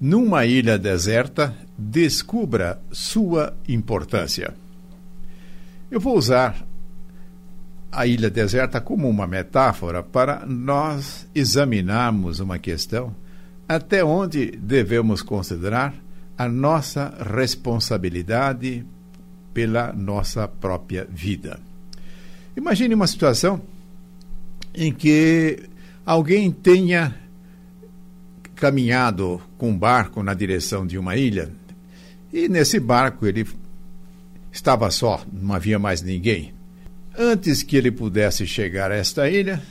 Numa ilha deserta, descubra sua importância. Eu vou usar a ilha deserta como uma metáfora para nós examinarmos uma questão até onde devemos considerar a nossa responsabilidade pela nossa própria vida. Imagine uma situação em que alguém tenha caminhado com um barco na direção de uma ilha e nesse barco ele estava só, não havia mais ninguém. Antes que ele pudesse chegar a esta ilha,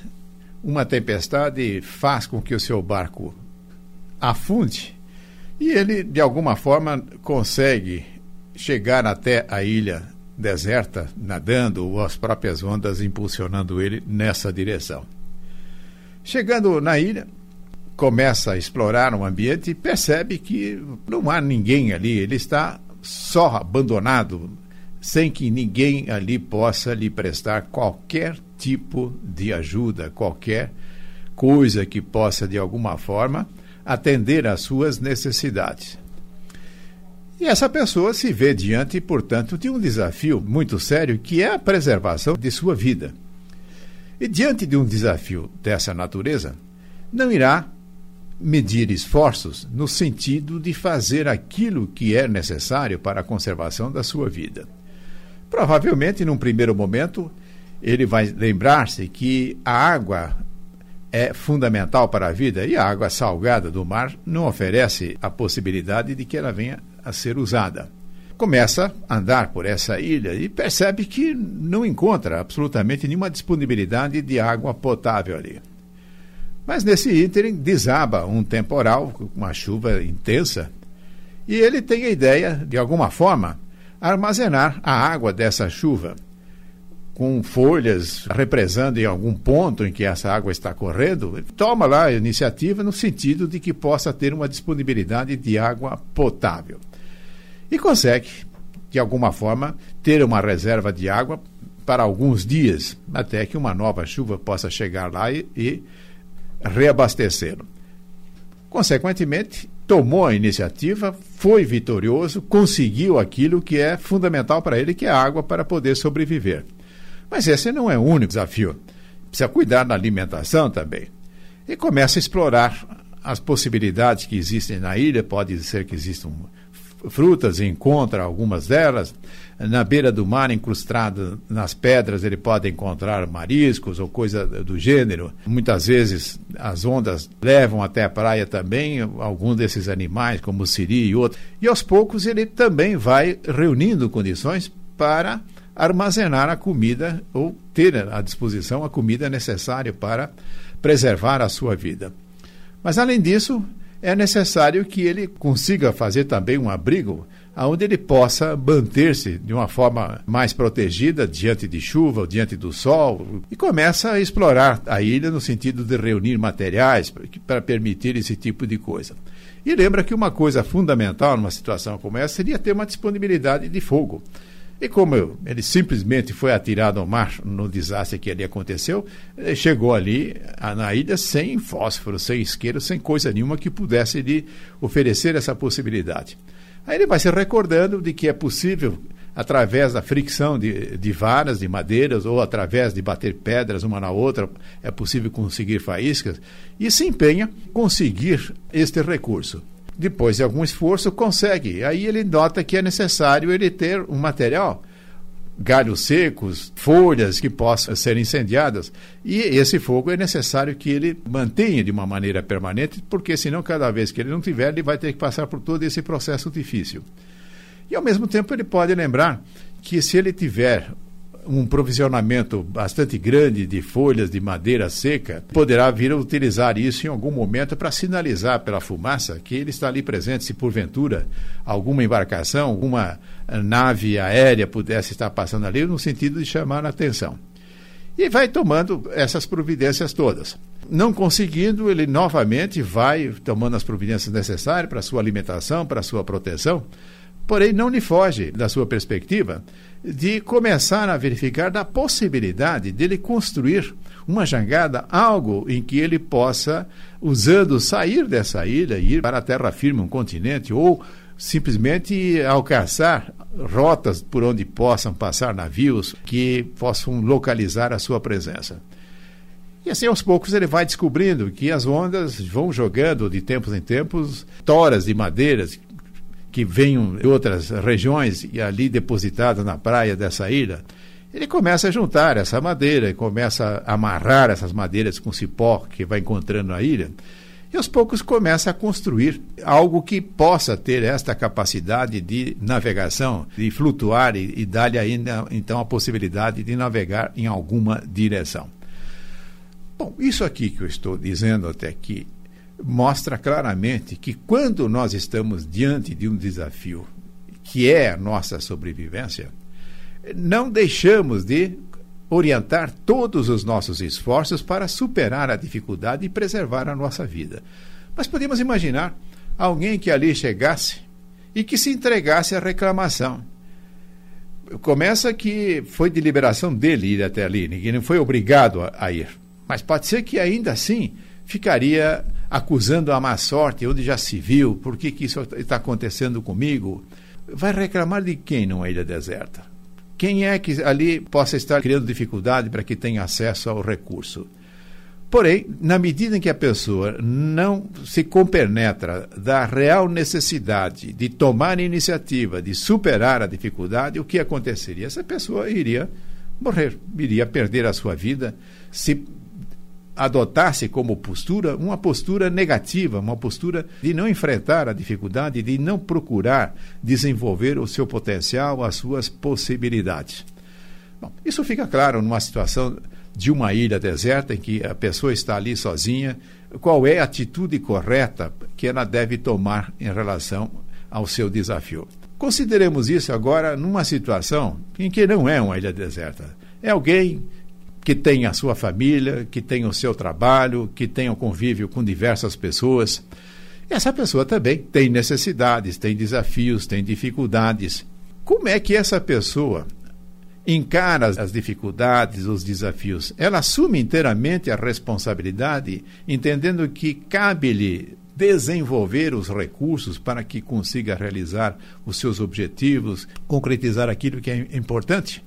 uma tempestade faz com que o seu barco afunde e ele, de alguma forma, consegue chegar até a ilha deserta, nadando, ou as próprias ondas impulsionando ele nessa direção. Chegando na ilha, começa a explorar o ambiente e percebe que não há ninguém ali, ele está só abandonado, sem que ninguém ali possa lhe prestar qualquer tipo de ajuda, qualquer coisa que possa de alguma forma atender às suas necessidades. E essa pessoa se vê diante, portanto, de um desafio muito sério que é a preservação de sua vida. E diante de um desafio dessa natureza, não irá medir esforços no sentido de fazer aquilo que é necessário para a conservação da sua vida. Provavelmente, num primeiro momento, ele vai lembrar-se que a água é fundamental para a vida e a água salgada do mar não oferece a possibilidade de que ela venha a ser usada. Começa a andar por essa ilha e percebe que não encontra absolutamente nenhuma disponibilidade de água potável ali. Mas nesse ínterim desaba um temporal, uma chuva intensa, e ele tem a ideia, de alguma forma, armazenar a água dessa chuva com folhas represando em algum ponto em que essa água está correndo, toma lá a iniciativa no sentido de que possa ter uma disponibilidade de água potável. E consegue, de alguma forma, ter uma reserva de água para alguns dias, até que uma nova chuva possa chegar lá e, e reabastecê-lo. Consequentemente, tomou a iniciativa, foi vitorioso, conseguiu aquilo que é fundamental para ele, que é a água para poder sobreviver. Mas esse não é o único desafio. Precisa cuidar da alimentação também. E começa a explorar as possibilidades que existem na ilha. Pode ser que existam frutas, encontra algumas delas. Na beira do mar, incrustado nas pedras, ele pode encontrar mariscos ou coisa do gênero. Muitas vezes as ondas levam até a praia também alguns desses animais, como o siri e outros. E aos poucos ele também vai reunindo condições para armazenar a comida ou ter à disposição a comida necessária para preservar a sua vida. Mas, além disso, é necessário que ele consiga fazer também um abrigo onde ele possa manter-se de uma forma mais protegida diante de chuva diante do sol e começa a explorar a ilha no sentido de reunir materiais para permitir esse tipo de coisa. E lembra que uma coisa fundamental numa situação como essa seria ter uma disponibilidade de fogo. E como ele simplesmente foi atirado ao mar no desastre que ali aconteceu, chegou ali na ilha sem fósforo, sem isqueiro, sem coisa nenhuma que pudesse lhe oferecer essa possibilidade. Aí ele vai se recordando de que é possível, através da fricção de, de varas, de madeiras, ou através de bater pedras uma na outra, é possível conseguir faíscas, e se empenha conseguir este recurso depois de algum esforço, consegue. Aí ele nota que é necessário ele ter um material, galhos secos, folhas que possam ser incendiadas. E esse fogo é necessário que ele mantenha de uma maneira permanente, porque senão, cada vez que ele não tiver, ele vai ter que passar por todo esse processo difícil. E ao mesmo tempo, ele pode lembrar que se ele tiver um provisionamento bastante grande de folhas de madeira seca, poderá vir a utilizar isso em algum momento para sinalizar pela fumaça que ele está ali presente, se porventura alguma embarcação, alguma nave aérea pudesse estar passando ali, no sentido de chamar a atenção. E vai tomando essas providências todas. Não conseguindo, ele novamente vai tomando as providências necessárias para sua alimentação, para sua proteção, porém não lhe foge da sua perspectiva de começar a verificar da possibilidade dele construir uma jangada, algo em que ele possa, usando, sair dessa ilha e ir para a terra firme, um continente, ou simplesmente alcançar rotas por onde possam passar navios que possam localizar a sua presença. E assim, aos poucos, ele vai descobrindo que as ondas vão jogando de tempos em tempos toras de madeiras que venham de outras regiões e ali depositadas na praia dessa ilha. Ele começa a juntar essa madeira, começa a amarrar essas madeiras com cipó que vai encontrando na ilha e aos poucos começa a construir algo que possa ter esta capacidade de navegação, de flutuar e, e dar-lhe ainda então a possibilidade de navegar em alguma direção. Bom, isso aqui que eu estou dizendo até aqui mostra claramente que quando nós estamos diante de um desafio que é a nossa sobrevivência, não deixamos de orientar todos os nossos esforços para superar a dificuldade e preservar a nossa vida. Mas podemos imaginar alguém que ali chegasse e que se entregasse à reclamação. Começa que foi de liberação dele ir até ali, ninguém foi obrigado a ir. Mas pode ser que ainda assim ficaria acusando a má sorte, onde já se viu, por que, que isso está acontecendo comigo. Vai reclamar de quem numa ilha deserta? Quem é que ali possa estar criando dificuldade para que tenha acesso ao recurso? Porém, na medida em que a pessoa não se compenetra da real necessidade de tomar iniciativa, de superar a dificuldade, o que aconteceria? Essa pessoa iria morrer, iria perder a sua vida se adotasse como postura uma postura negativa, uma postura de não enfrentar a dificuldade, de não procurar desenvolver o seu potencial, as suas possibilidades. Bom, isso fica claro numa situação de uma ilha deserta em que a pessoa está ali sozinha, qual é a atitude correta que ela deve tomar em relação ao seu desafio. Consideremos isso agora numa situação em que não é uma ilha deserta. É alguém que tem a sua família, que tem o seu trabalho, que tem o convívio com diversas pessoas. Essa pessoa também tem necessidades, tem desafios, tem dificuldades. Como é que essa pessoa encara as dificuldades, os desafios? Ela assume inteiramente a responsabilidade, entendendo que cabe-lhe desenvolver os recursos para que consiga realizar os seus objetivos, concretizar aquilo que é importante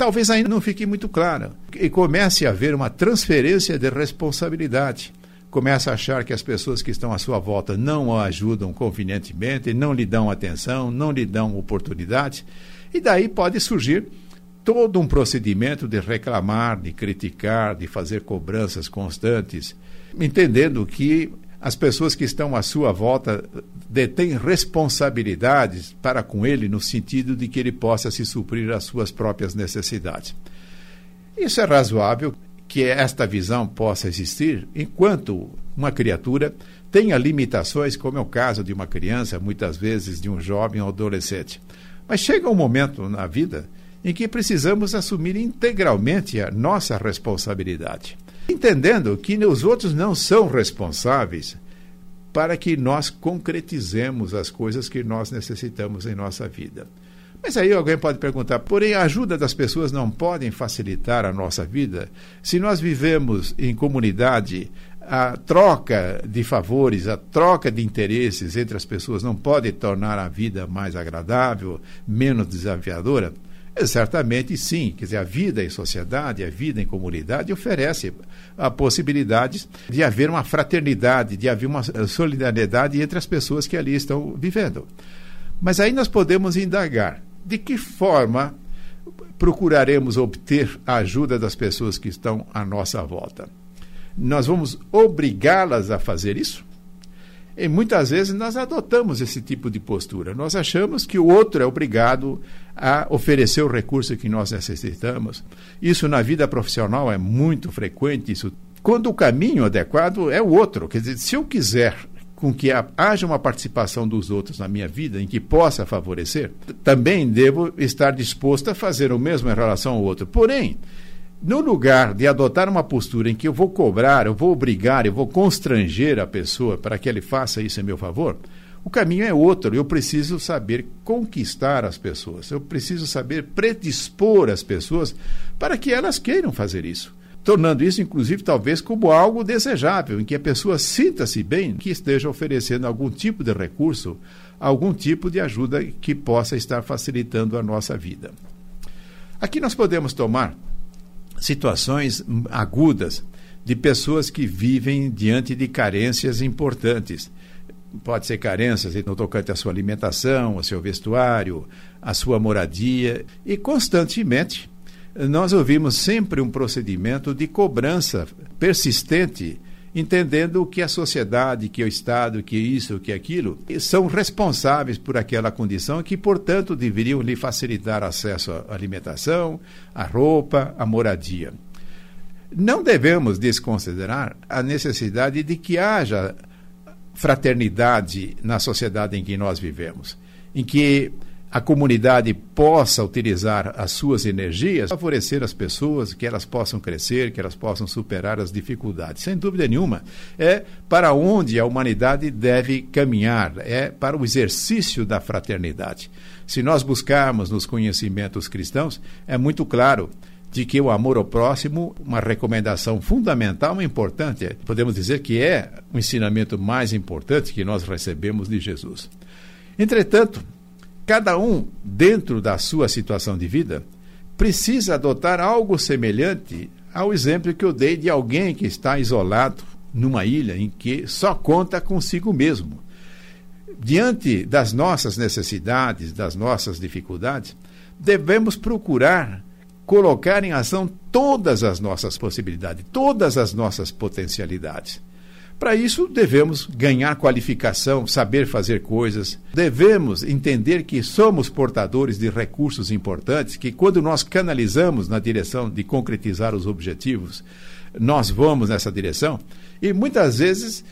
talvez ainda não fique muito clara. E comece a haver uma transferência de responsabilidade. Começa a achar que as pessoas que estão à sua volta não o ajudam convenientemente, não lhe dão atenção, não lhe dão oportunidade. E daí pode surgir todo um procedimento de reclamar, de criticar, de fazer cobranças constantes, entendendo que as pessoas que estão à sua volta detêm responsabilidades para com ele no sentido de que ele possa se suprir às suas próprias necessidades. Isso é razoável que esta visão possa existir enquanto uma criatura tenha limitações, como é o caso de uma criança, muitas vezes de um jovem ou adolescente. Mas chega um momento na vida em que precisamos assumir integralmente a nossa responsabilidade entendendo que os outros não são responsáveis para que nós concretizemos as coisas que nós necessitamos em nossa vida. Mas aí alguém pode perguntar, porém a ajuda das pessoas não podem facilitar a nossa vida? Se nós vivemos em comunidade, a troca de favores, a troca de interesses entre as pessoas não pode tornar a vida mais agradável, menos desafiadora? É, certamente sim, quer dizer, a vida em sociedade, a vida em comunidade oferece a possibilidade de haver uma fraternidade, de haver uma solidariedade entre as pessoas que ali estão vivendo. Mas aí nós podemos indagar de que forma procuraremos obter a ajuda das pessoas que estão à nossa volta. Nós vamos obrigá-las a fazer isso? E muitas vezes nós adotamos esse tipo de postura. Nós achamos que o outro é obrigado a oferecer o recurso que nós necessitamos. Isso na vida profissional é muito frequente. Isso quando o caminho adequado é o outro. Quer dizer, se eu quiser com que haja uma participação dos outros na minha vida em que possa favorecer, também devo estar disposto a fazer o mesmo em relação ao outro. Porém, no lugar de adotar uma postura em que eu vou cobrar, eu vou obrigar, eu vou constranger a pessoa para que ele faça isso em meu favor, o caminho é outro. Eu preciso saber conquistar as pessoas. Eu preciso saber predispor as pessoas para que elas queiram fazer isso. tornando isso, inclusive, talvez como algo desejável, em que a pessoa sinta-se bem, que esteja oferecendo algum tipo de recurso, algum tipo de ajuda que possa estar facilitando a nossa vida. Aqui nós podemos tomar situações agudas de pessoas que vivem diante de carências importantes. Pode ser carências no tocante à sua alimentação, ao seu vestuário, à sua moradia, e constantemente nós ouvimos sempre um procedimento de cobrança persistente, entendendo que a sociedade, que o Estado, que isso, que aquilo, são responsáveis por aquela condição que, portanto, deveriam lhe facilitar acesso à alimentação, à roupa, à moradia. Não devemos desconsiderar a necessidade de que haja fraternidade na sociedade em que nós vivemos, em que a comunidade possa utilizar as suas energias, favorecer as pessoas, que elas possam crescer, que elas possam superar as dificuldades. Sem dúvida nenhuma, é para onde a humanidade deve caminhar, é para o exercício da fraternidade. Se nós buscarmos nos conhecimentos cristãos, é muito claro de que o amor ao próximo, uma recomendação fundamental e importante, podemos dizer que é o ensinamento mais importante que nós recebemos de Jesus. Entretanto, Cada um, dentro da sua situação de vida, precisa adotar algo semelhante ao exemplo que eu dei de alguém que está isolado numa ilha em que só conta consigo mesmo. Diante das nossas necessidades, das nossas dificuldades, devemos procurar colocar em ação todas as nossas possibilidades, todas as nossas potencialidades. Para isso, devemos ganhar qualificação, saber fazer coisas. Devemos entender que somos portadores de recursos importantes, que quando nós canalizamos na direção de concretizar os objetivos, nós vamos nessa direção. E muitas vezes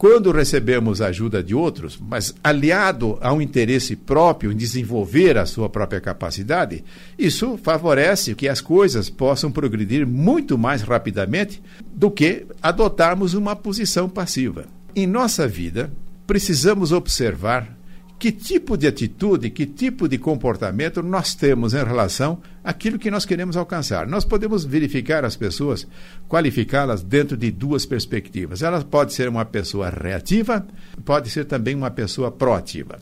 quando recebemos a ajuda de outros, mas aliado a um interesse próprio em desenvolver a sua própria capacidade, isso favorece que as coisas possam progredir muito mais rapidamente do que adotarmos uma posição passiva. Em nossa vida, precisamos observar que tipo de atitude, que tipo de comportamento nós temos em relação àquilo que nós queremos alcançar. Nós podemos verificar as pessoas, qualificá-las dentro de duas perspectivas. Ela pode ser uma pessoa reativa, pode ser também uma pessoa proativa.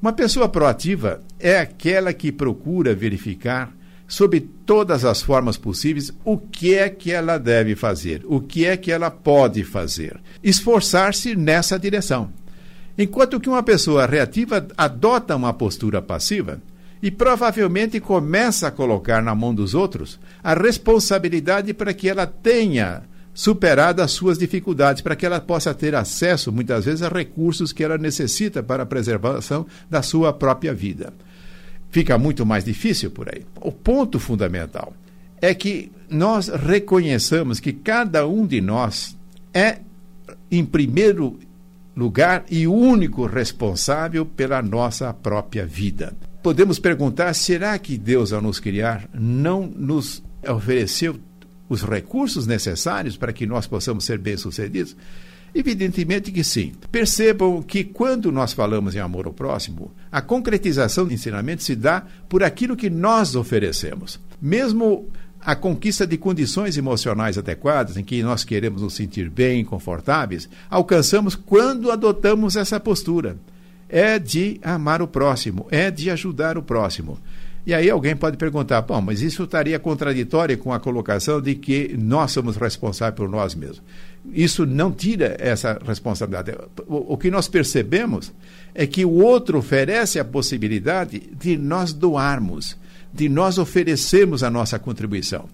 Uma pessoa proativa é aquela que procura verificar sob todas as formas possíveis o que é que ela deve fazer, o que é que ela pode fazer. Esforçar-se nessa direção. Enquanto que uma pessoa reativa adota uma postura passiva e provavelmente começa a colocar na mão dos outros a responsabilidade para que ela tenha superado as suas dificuldades, para que ela possa ter acesso, muitas vezes, a recursos que ela necessita para a preservação da sua própria vida. Fica muito mais difícil por aí. O ponto fundamental é que nós reconheçamos que cada um de nós é, em primeiro lugar e único responsável pela nossa própria vida. Podemos perguntar: será que Deus, ao nos criar, não nos ofereceu os recursos necessários para que nós possamos ser bem-sucedidos? Evidentemente que sim. Percebam que quando nós falamos em amor ao próximo, a concretização do ensinamento se dá por aquilo que nós oferecemos. Mesmo a conquista de condições emocionais adequadas, em que nós queremos nos sentir bem, confortáveis, alcançamos quando adotamos essa postura. É de amar o próximo, é de ajudar o próximo. E aí alguém pode perguntar: bom, mas isso estaria contraditório com a colocação de que nós somos responsáveis por nós mesmos. Isso não tira essa responsabilidade. O, o que nós percebemos é que o outro oferece a possibilidade de nós doarmos de nós oferecermos a nossa contribuição.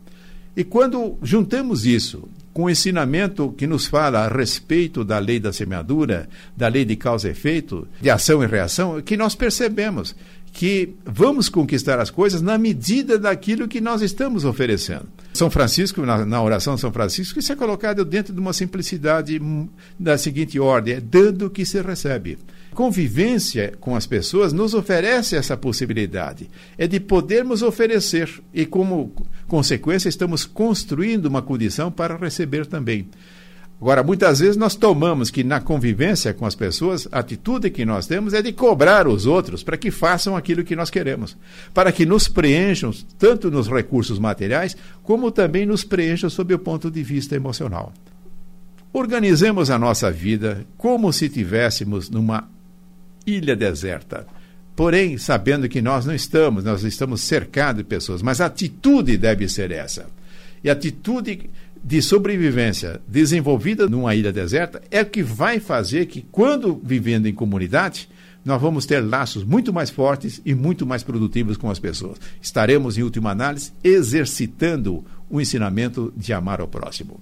E quando juntamos isso com o ensinamento que nos fala a respeito da lei da semeadura, da lei de causa e efeito, de ação e reação, que nós percebemos que vamos conquistar as coisas na medida daquilo que nós estamos oferecendo. São Francisco, na, na oração de São Francisco, isso é colocado dentro de uma simplicidade da seguinte ordem: é dando que se recebe convivência com as pessoas nos oferece essa possibilidade, é de podermos oferecer e, como consequência, estamos construindo uma condição para receber também. Agora, muitas vezes nós tomamos que na convivência com as pessoas, a atitude que nós temos é de cobrar os outros para que façam aquilo que nós queremos, para que nos preencham tanto nos recursos materiais, como também nos preencham sob o ponto de vista emocional. Organizemos a nossa vida como se tivéssemos numa ilha deserta. Porém, sabendo que nós não estamos, nós estamos cercados de pessoas, mas a atitude deve ser essa. E a atitude de sobrevivência desenvolvida numa ilha deserta é o que vai fazer que, quando vivendo em comunidade, nós vamos ter laços muito mais fortes e muito mais produtivos com as pessoas. Estaremos, em última análise, exercitando o ensinamento de amar ao próximo.